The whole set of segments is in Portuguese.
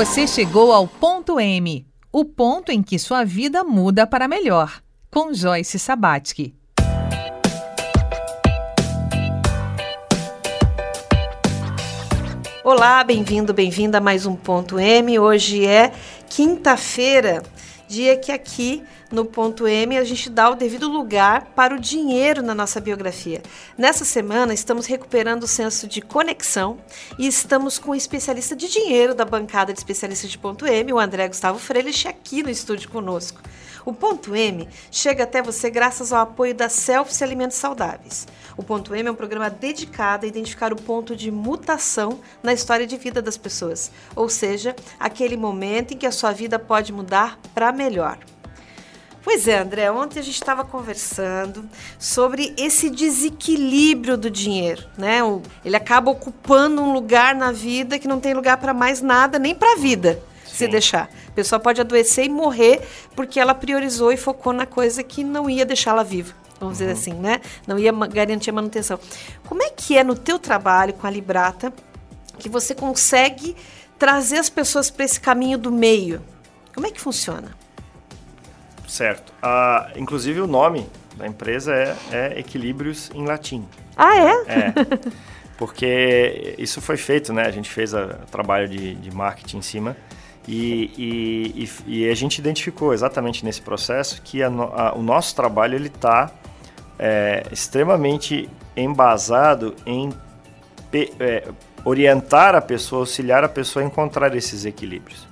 Você chegou ao ponto M, o ponto em que sua vida muda para melhor, com Joyce Sabatsky. Olá, bem-vindo, bem-vinda a mais um ponto M. Hoje é quinta-feira, dia que aqui no ponto M a gente dá o devido lugar para o dinheiro na nossa biografia. Nessa semana estamos recuperando o senso de conexão e estamos com o especialista de dinheiro da bancada de especialistas de ponto M, o André Gustavo Freire, aqui no estúdio conosco. O Ponto M chega até você graças ao apoio da Selfie Alimentos Saudáveis. O Ponto M é um programa dedicado a identificar o ponto de mutação na história de vida das pessoas, ou seja, aquele momento em que a sua vida pode mudar para melhor. Pois é, André, ontem a gente estava conversando sobre esse desequilíbrio do dinheiro, né? Ele acaba ocupando um lugar na vida que não tem lugar para mais nada, nem para a vida, Sim. se deixar. A pessoa pode adoecer e morrer porque ela priorizou e focou na coisa que não ia deixá-la viva. Vamos uhum. dizer assim, né? Não ia garantir a manutenção. Como é que é no teu trabalho com a Librata que você consegue trazer as pessoas para esse caminho do meio? Como é que funciona? Certo. Ah, inclusive o nome da empresa é, é Equilíbrios em latim. Ah, é? É. Porque isso foi feito, né? A gente fez o trabalho de, de marketing em cima e, e, e, a gente identificou exatamente nesse processo que a, a, o nosso trabalho ele está é, extremamente embasado em pe, é, orientar a pessoa, auxiliar a pessoa a encontrar esses equilíbrios.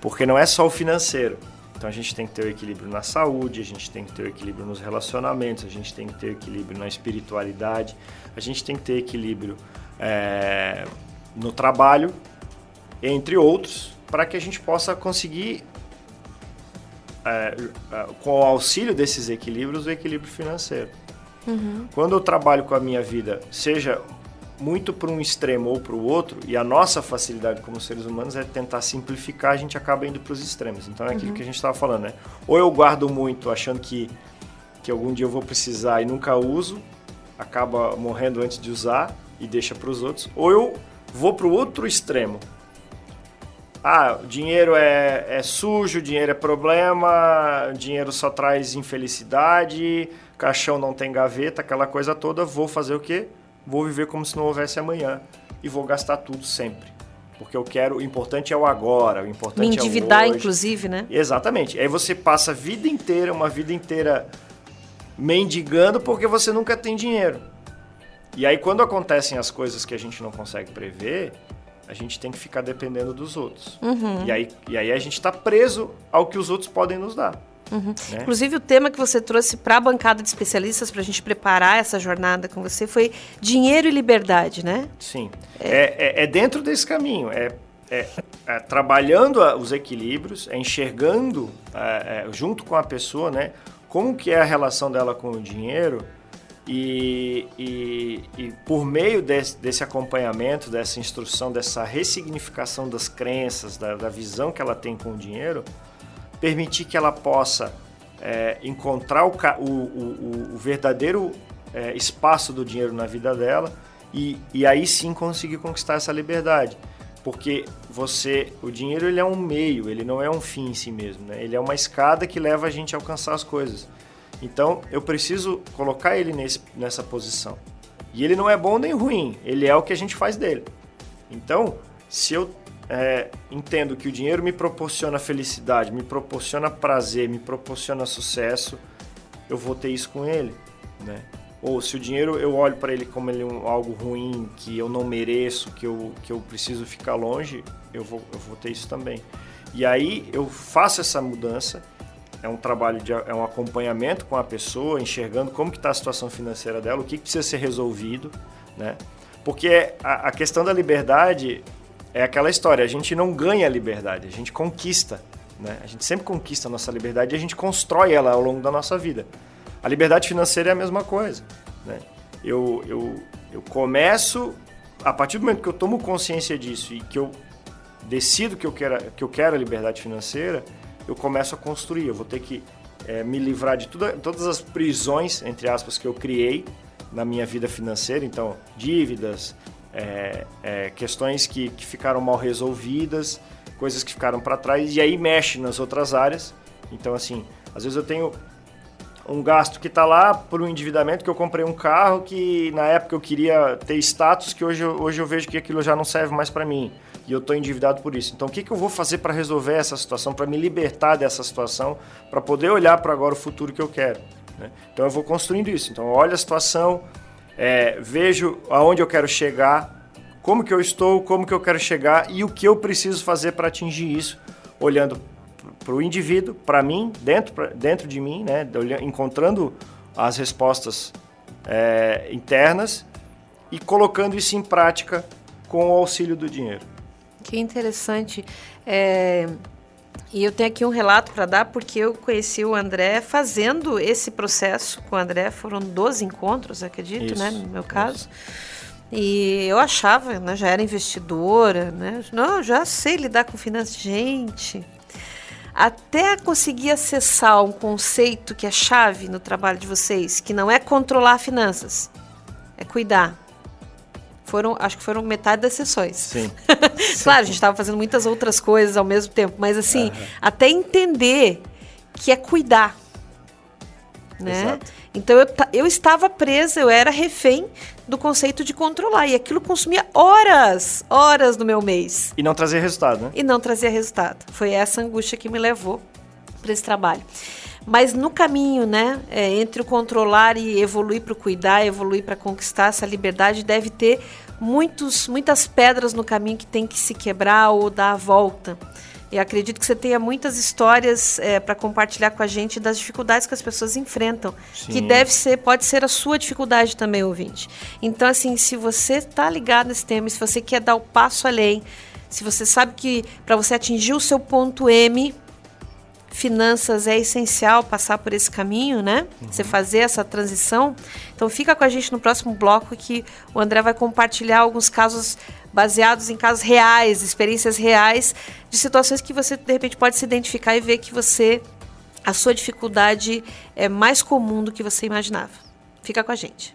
Porque não é só o financeiro. Então a gente tem que ter o equilíbrio na saúde, a gente tem que ter o equilíbrio nos relacionamentos, a gente tem que ter o equilíbrio na espiritualidade, a gente tem que ter equilíbrio é, no trabalho, entre outros, para que a gente possa conseguir, é, é, com o auxílio desses equilíbrios, o equilíbrio financeiro. Uhum. Quando eu trabalho com a minha vida, seja muito para um extremo ou para o outro, e a nossa facilidade como seres humanos é tentar simplificar, a gente acaba indo para os extremos. Então é aquilo uhum. que a gente estava falando, né? Ou eu guardo muito achando que, que algum dia eu vou precisar e nunca uso, acaba morrendo antes de usar e deixa para os outros, ou eu vou para o outro extremo. Ah, dinheiro é, é sujo, dinheiro é problema, dinheiro só traz infelicidade, caixão não tem gaveta, aquela coisa toda, vou fazer o quê? Vou viver como se não houvesse amanhã e vou gastar tudo sempre. Porque eu quero, o importante é o agora, o importante Me endividar, é o inclusive, né? Exatamente. Aí você passa a vida inteira, uma vida inteira mendigando porque você nunca tem dinheiro. E aí quando acontecem as coisas que a gente não consegue prever, a gente tem que ficar dependendo dos outros. Uhum. E, aí, e aí a gente está preso ao que os outros podem nos dar. Uhum. Né? Inclusive, o tema que você trouxe para a bancada de especialistas, para a gente preparar essa jornada com você, foi dinheiro e liberdade, né? Sim. É, é, é, é dentro desse caminho. É, é, é trabalhando os equilíbrios, é enxergando é, junto com a pessoa, né? Como que é a relação dela com o dinheiro e, e, e por meio desse, desse, acompanhamento, dessa instrução, dessa ressignificação das crenças, da, da visão que ela tem com o dinheiro, permitir que ela possa é, encontrar o, o, o, o verdadeiro é, espaço do dinheiro na vida dela e, e aí sim conseguir conquistar essa liberdade. Porque você, o dinheiro ele é um meio, ele não é um fim em si mesmo, né? Ele é uma escada que leva a gente a alcançar as coisas. Então, eu preciso colocar ele nesse, nessa posição. E ele não é bom nem ruim, ele é o que a gente faz dele. Então, se eu é, entendo que o dinheiro me proporciona felicidade, me proporciona prazer, me proporciona sucesso, eu vou ter isso com ele, né? Ou se o dinheiro eu olho para ele como ele é um, algo ruim, que eu não mereço, que eu, que eu preciso ficar longe, eu vou, eu vou ter isso também. E aí eu faço essa mudança, é um trabalho, de, é um acompanhamento com a pessoa, enxergando como que está a situação financeira dela, o que, que precisa ser resolvido, né? Porque a, a questão da liberdade, é aquela história, a gente não ganha liberdade, a gente conquista. Né? A gente sempre conquista a nossa liberdade e a gente constrói ela ao longo da nossa vida. A liberdade financeira é a mesma coisa. Né? Eu, eu, eu começo, a partir do momento que eu tomo consciência disso e que eu decido que eu quero, que eu quero a liberdade financeira, eu começo a construir. Eu vou ter que é, me livrar de tudo, todas as prisões, entre aspas, que eu criei na minha vida financeira. Então, dívidas, é, é, questões que, que ficaram mal resolvidas, coisas que ficaram para trás, e aí mexe nas outras áreas. Então, assim, às vezes eu tenho um gasto que está lá por um endividamento que eu comprei um carro que na época eu queria ter status que hoje, hoje eu vejo que aquilo já não serve mais para mim e eu estou endividado por isso. Então o que, que eu vou fazer para resolver essa situação, para me libertar dessa situação, para poder olhar para agora o futuro que eu quero? Né? Então eu vou construindo isso. Então eu olho a situação, é, vejo aonde eu quero chegar, como que eu estou, como que eu quero chegar e o que eu preciso fazer para atingir isso, olhando para o indivíduo, para mim, dentro, dentro de mim, né, encontrando as respostas é, internas e colocando isso em prática com o auxílio do dinheiro. Que interessante. É, e eu tenho aqui um relato para dar, porque eu conheci o André fazendo esse processo com o André. Foram 12 encontros, acredito, né, isso, né? No meu caso. Isso. E eu achava, né, já era investidora, né? Não, já sei lidar com finanças. Gente, até conseguir acessar um conceito que é chave no trabalho de vocês, que não é controlar finanças, é cuidar. Foram, acho que foram metade das sessões. Sim. claro, a gente estava fazendo muitas outras coisas ao mesmo tempo, mas assim, uhum. até entender que é cuidar. Né? Exato. Então eu, eu estava presa, eu era refém do conceito de controlar. E aquilo consumia horas, horas do meu mês. E não trazia resultado, né? E não trazia resultado. Foi essa angústia que me levou para esse trabalho. Mas no caminho, né, é, entre o controlar e evoluir para o cuidar, evoluir para conquistar essa liberdade, deve ter muitos, muitas pedras no caminho que tem que se quebrar ou dar a volta. E acredito que você tenha muitas histórias é, para compartilhar com a gente das dificuldades que as pessoas enfrentam, Sim. que deve ser, pode ser a sua dificuldade também, ouvinte. Então, assim, se você está ligado nesse tema, se você quer dar o passo além, se você sabe que para você atingir o seu ponto M, finanças é essencial passar por esse caminho, né? Uhum. Você fazer essa transição. Então fica com a gente no próximo bloco que o André vai compartilhar alguns casos baseados em casos reais, experiências reais de situações que você de repente pode se identificar e ver que você a sua dificuldade é mais comum do que você imaginava. Fica com a gente.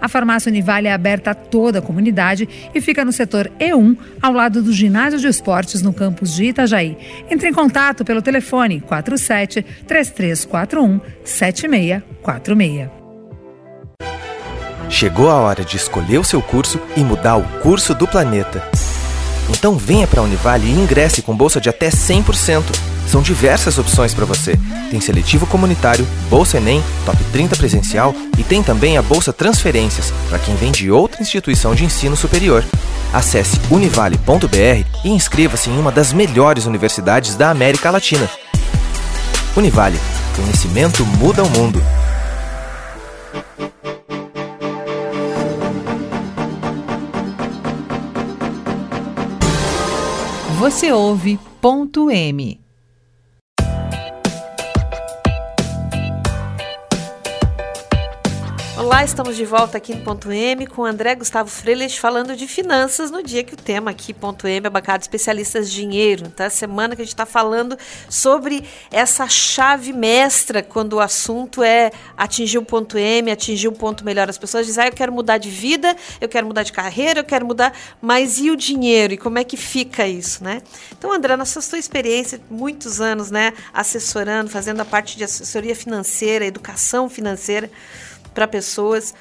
A farmácia Univale é aberta a toda a comunidade e fica no setor E1, ao lado do ginásio de esportes no campus de Itajaí. Entre em contato pelo telefone 47 3341 7646. Chegou a hora de escolher o seu curso e mudar o curso do planeta. Então venha para a Univale e ingresse com bolsa de até 100%. São diversas opções para você. Tem seletivo comunitário, bolsa Enem, top 30 presencial e tem também a bolsa transferências para quem vem de outra instituição de ensino superior. Acesse univale.br e inscreva-se em uma das melhores universidades da América Latina. Univale, conhecimento muda o mundo. Você ouve ponto M. Olá, estamos de volta aqui no Ponto M com André Gustavo Freilich falando de finanças no dia que o tema aqui, Ponto M, é bancada de especialistas dinheiro. Tá? Semana que a gente está falando sobre essa chave mestra quando o assunto é atingir o ponto M, atingir o ponto melhor. As pessoas dizem, ah, eu quero mudar de vida, eu quero mudar de carreira, eu quero mudar, mas e o dinheiro? E como é que fica isso, né? Então, André, na sua experiência, muitos anos, né, assessorando, fazendo a parte de assessoria financeira, educação financeira, para pessoas.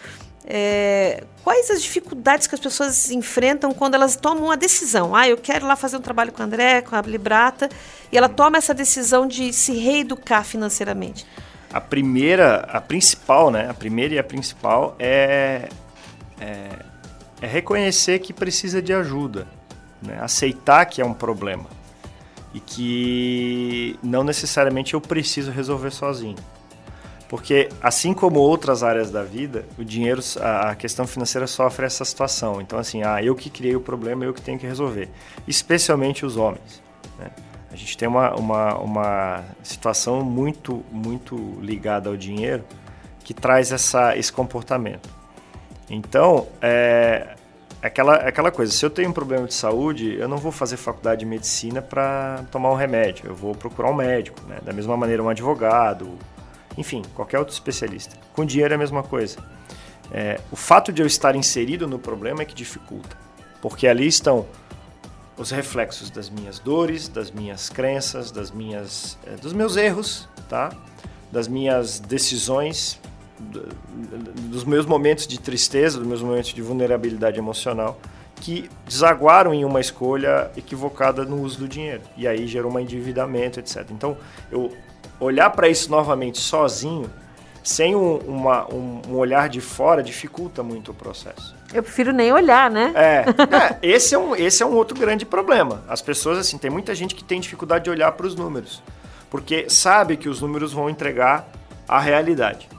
É, quais as dificuldades que as pessoas enfrentam quando elas tomam uma decisão? Ah, eu quero lá fazer um trabalho com o André, com a Librata, e ela toma essa decisão de se reeducar financeiramente. A primeira, a principal, né? A primeira e a principal é, é, é reconhecer que precisa de ajuda, né? aceitar que é um problema e que não necessariamente eu preciso resolver sozinho. Porque, assim como outras áreas da vida, o dinheiro, a questão financeira sofre essa situação. Então, assim, ah, eu que criei o problema, eu que tenho que resolver. Especialmente os homens. Né? A gente tem uma, uma, uma situação muito, muito ligada ao dinheiro que traz essa, esse comportamento. Então, é, aquela, aquela coisa, se eu tenho um problema de saúde, eu não vou fazer faculdade de medicina para tomar um remédio, eu vou procurar um médico, né? da mesma maneira um advogado, enfim, qualquer outro especialista. Com dinheiro é a mesma coisa. É, o fato de eu estar inserido no problema é que dificulta, porque ali estão os reflexos das minhas dores, das minhas crenças, das minhas, é, dos meus erros, tá? Das minhas decisões, dos meus momentos de tristeza, dos meus momentos de vulnerabilidade emocional, que desaguaram em uma escolha equivocada no uso do dinheiro. E aí gerou um endividamento, etc. Então, eu olhar para isso novamente sozinho, sem um, uma, um, um, olhar de fora, dificulta muito o processo. Eu prefiro nem olhar, né? É, é, esse, é um, esse é um outro grande problema. As pessoas, assim, tem muita gente que tem dificuldade de olhar para os números, porque sabe que os números vão entregar a realidade.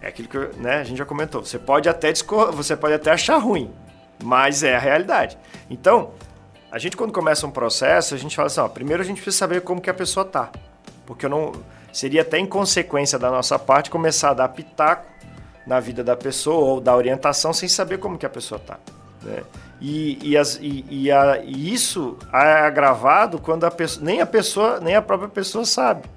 É aquilo que né, a gente já comentou. Você pode até você pode até achar ruim, mas é a realidade. Então, a gente quando começa um processo, a gente fala assim, ó, primeiro a gente precisa saber como que a pessoa tá. Porque eu não seria até inconsequência da nossa parte começar a dar pitaco na vida da pessoa ou dar orientação sem saber como que a pessoa está. Né? E, e, as, e, a, e, isso é agravado quando a pessoa, nem a pessoa, nem a própria pessoa sabe.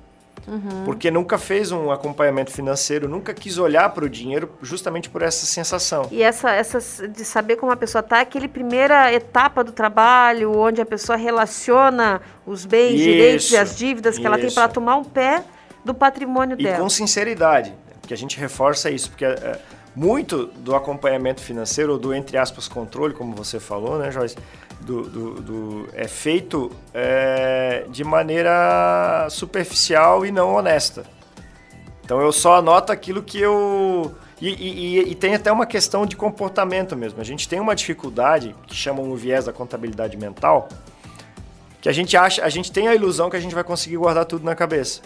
Uhum. Porque nunca fez um acompanhamento financeiro, nunca quis olhar para o dinheiro justamente por essa sensação. E essa, essa de saber como a pessoa está, é aquele primeira etapa do trabalho, onde a pessoa relaciona os bens, isso, direitos e as dívidas que isso. ela tem para tomar um pé do patrimônio e dela. E com sinceridade, que a gente reforça isso, porque é, muito do acompanhamento financeiro, ou do entre aspas controle, como você falou, né, Joyce? Do, do, do é feito é, de maneira superficial e não honesta. Então eu só anoto aquilo que eu. E, e, e, tem até uma questão de comportamento mesmo. A gente tem uma dificuldade que chamam o viés da contabilidade mental, que a gente acha, a gente tem a ilusão que a gente vai conseguir guardar tudo na cabeça.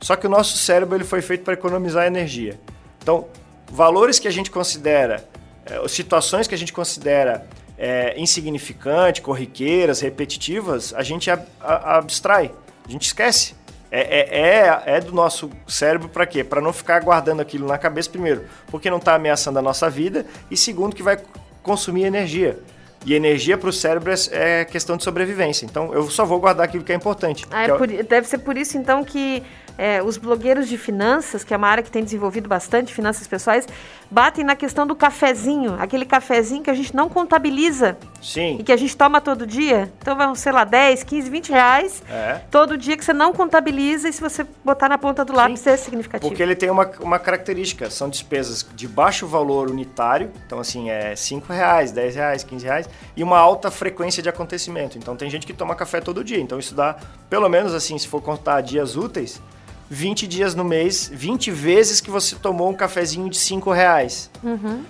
Só que o nosso cérebro ele foi feito para economizar energia. Então, valores que a gente considera, é, situações que a gente considera é, insignificante, corriqueiras, repetitivas, a gente ab abstrai, a gente esquece. É, é, é, é do nosso cérebro para quê? Para não ficar guardando aquilo na cabeça, primeiro, porque não está ameaçando a nossa vida, e segundo, que vai consumir energia. E energia para o cérebro é, é, questão de sobrevivência. Então, eu só vou guardar aquilo que é importante. Ah, é por, deve ser por isso, então, que é, os blogueiros de finanças, que é uma área que tem desenvolvido bastante, finanças pessoais, batem na questão do cafezinho, aquele cafezinho que a gente não contabiliza. Sim. E que a gente toma todo dia. Então vão, sei lá, 10, 15, 20 reais é. todo dia que você não contabiliza e se você botar na ponta do lápis Sim. é significativo. Porque ele tem uma, uma característica, são despesas de baixo valor unitário, então assim, é 5 reais, 10 reais, 15 reais, e uma alta frequência de acontecimento. Então tem gente que toma café todo dia, então isso dá, pelo menos assim, se for contar dias úteis, 20 dias no mês, 20 vezes que você tomou um cafezinho de 5 reais. Uhum.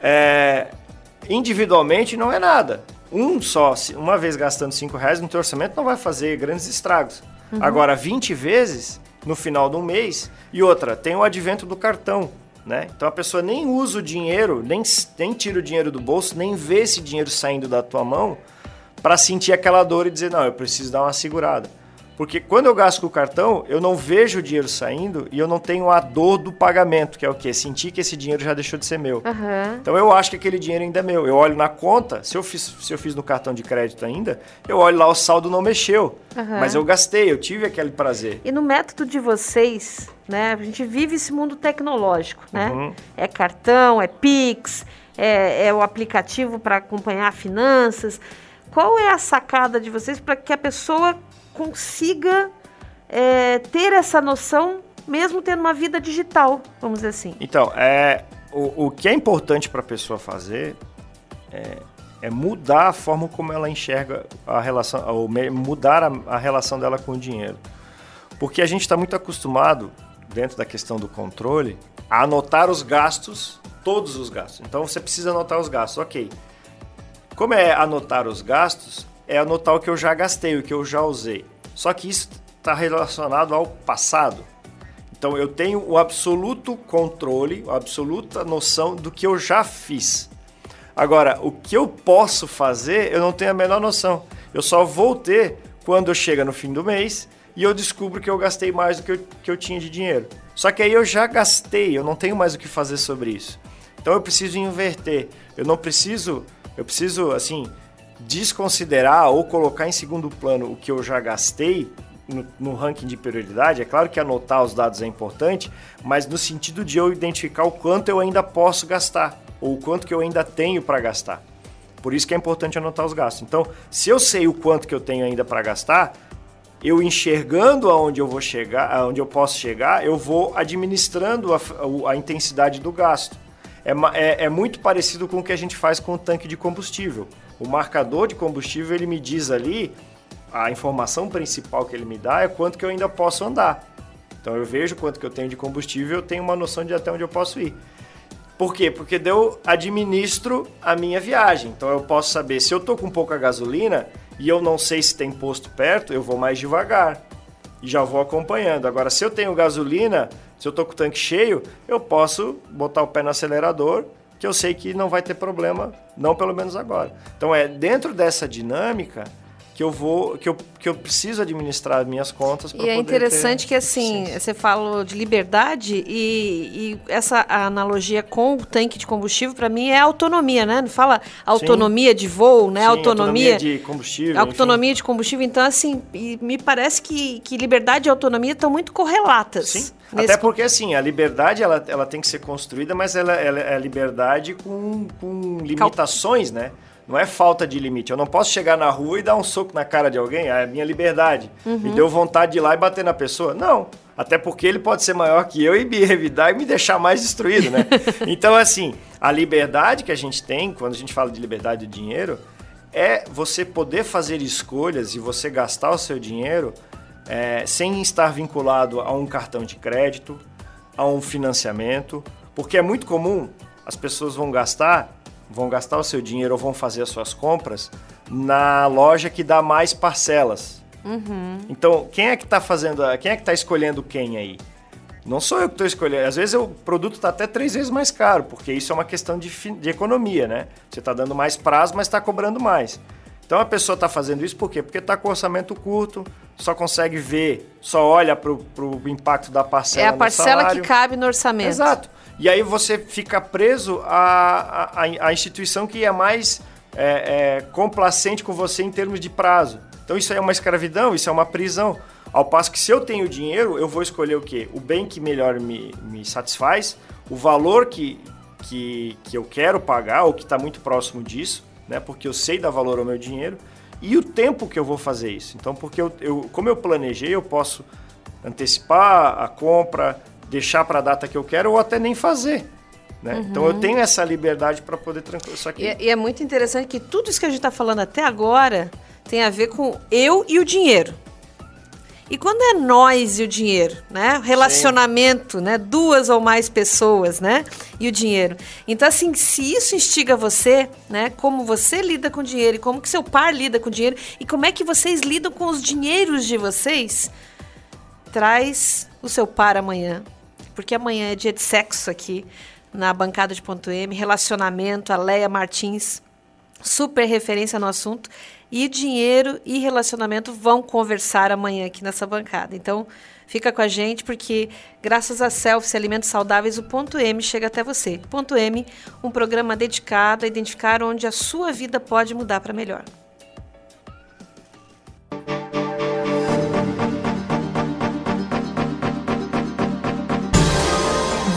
É, individualmente não é nada. Um só, uma vez gastando 5 reais no teu orçamento não vai fazer grandes estragos. Uhum. Agora, 20 vezes no final do mês. E outra, tem o advento do cartão. Né? Então a pessoa nem usa o dinheiro, nem, nem tira o dinheiro do bolso, nem vê esse dinheiro saindo da tua mão para sentir aquela dor e dizer, não, eu preciso dar uma segurada. Porque quando eu gasto com o cartão, eu não vejo o dinheiro saindo e eu não tenho a dor do pagamento, que é o quê? Sentir que esse dinheiro já deixou de ser meu. Uhum. Então eu acho que aquele dinheiro ainda é meu. Eu olho na conta, se eu fiz, se eu fiz no cartão de crédito ainda, eu olho lá, o saldo não mexeu. Uhum. Mas eu gastei, eu tive aquele prazer. E no método de vocês, né? A gente vive esse mundo tecnológico, né? Uhum. É cartão, é Pix, é, é o aplicativo para acompanhar finanças. Qual é a sacada de vocês para que a pessoa consiga é, ter essa noção, mesmo tendo uma vida digital, vamos dizer assim. Então, é, o, o que é importante para a pessoa fazer é, é, mudar a forma como ela enxerga a relação, ou mudar a, a relação dela com o dinheiro. Porque a gente está muito acostumado, dentro da questão do controle, a anotar os gastos, todos os gastos. Então você precisa anotar os gastos, ok. Como é anotar os gastos, é anotar o que eu já gastei, o que eu já usei. Só que isso está relacionado ao passado. Então eu tenho o absoluto controle, a absoluta noção do que eu já fiz. Agora, o que eu posso fazer, eu não tenho a menor noção. Eu só vou ter quando chega no fim do mês e eu descubro que eu gastei mais do que eu, que eu tinha de dinheiro. Só que aí eu já gastei, eu não tenho mais o que fazer sobre isso. Então eu preciso inverter. Eu não preciso, eu preciso assim desconsiderar ou colocar em segundo plano o que eu já gastei no, no, ranking de prioridade. É claro que anotar os dados é importante, mas no sentido de eu identificar o quanto eu ainda posso gastar ou o quanto que eu ainda tenho para gastar. Por isso que é importante anotar os gastos. Então, se eu sei o quanto que eu tenho ainda para gastar, eu enxergando aonde eu vou chegar, aonde eu posso chegar, eu vou administrando a, a, intensidade do gasto. É, é, é, muito parecido com o que a gente faz com o tanque de combustível. O marcador de combustível ele me diz ali a informação principal que ele me dá é quanto que eu ainda posso andar. Então eu vejo quanto que eu tenho de combustível, eu tenho uma noção de até onde eu posso ir. Por quê? Porque eu administro a minha viagem. Então eu posso saber se eu tô com pouca gasolina e eu não sei se tem posto perto, eu vou mais devagar e já vou acompanhando. Agora, se eu tenho gasolina, se eu tô com o tanque cheio, eu posso botar o pé no acelerador, que eu sei que não vai ter problema, não pelo menos agora. Então é dentro dessa dinâmica que eu vou que eu, que eu preciso administrar minhas contas e é interessante que assim você falou de liberdade e, e, essa analogia com o tanque de combustível para mim é autonomia né não fala autonomia Sim. de voo né Sim, autonomia, autonomia de combustível autonomia enfim. de combustível então assim me parece que, que liberdade e autonomia estão muito correlatas Sim. Até porque, assim, a liberdade ela, ela tem que ser construída, mas ela, ela é liberdade com, com limitações, Cal... né? Não é falta de limite. Eu não posso chegar na rua e dar um soco na cara de alguém. É a minha liberdade. Uhum. Me deu vontade de ir lá e bater na pessoa. Não. Até porque ele pode ser maior que eu e me revidar e me deixar mais destruído, né? então, assim, a liberdade que a gente tem, quando a gente fala de liberdade do dinheiro, é você poder fazer escolhas e você gastar o seu dinheiro é, sem estar vinculado a um cartão de crédito, a um financiamento, porque é muito comum as pessoas vão gastar vão gastar o seu dinheiro ou vão fazer as suas compras na loja que dá mais parcelas. Uhum. Então, quem é que está fazendo, quem é que está escolhendo quem aí? Não sou eu que estou escolhendo. Às vezes o produto está até três vezes mais caro, porque isso é uma questão de, de economia, né? Você está dando mais prazo, mas está cobrando mais. Então a pessoa está fazendo isso por quê? Porque está com orçamento curto, só consegue ver, só olha para o impacto da parcela. É a parcela que cabe no orçamento. Exato. E aí você fica preso à, à, à instituição que é mais é, é, complacente com você em termos de prazo. Então isso é uma escravidão, isso é uma prisão. Ao passo que se eu tenho dinheiro, eu vou escolher o quê? O bem que melhor me, me satisfaz, o valor que, que, que eu quero pagar, ou que está muito próximo disso, né? porque eu sei dar valor ao meu dinheiro, e o tempo que eu vou fazer isso. Então, porque eu, eu como eu planejei, eu posso antecipar a compra, deixar para a data que eu quero ou até nem fazer. Né? Uhum. Então eu tenho essa liberdade para poder tranquilo. Só que... E, e, é muito interessante que tudo isso que a gente está falando até agora tem a ver com eu e o dinheiro. E quando é nós e o dinheiro, né? Relacionamento, Sim. né? Duas ou mais pessoas, né? E o dinheiro. Então, assim, se isso instiga você, né? Como você lida com o dinheiro e como que seu par lida com o dinheiro e como é que vocês lidam com os dinheiros de vocês, traz o seu par amanhã porque amanhã é dia de sexo aqui na bancada de ponto M, relacionamento, a Leia Martins, super referência no assunto, e dinheiro e relacionamento vão conversar amanhã aqui nessa bancada. Então, fica com a gente, porque graças a Selfie Alimentos Saudáveis, o Ponto M chega até você. Ponto M, um programa dedicado a identificar onde a sua vida pode mudar para melhor.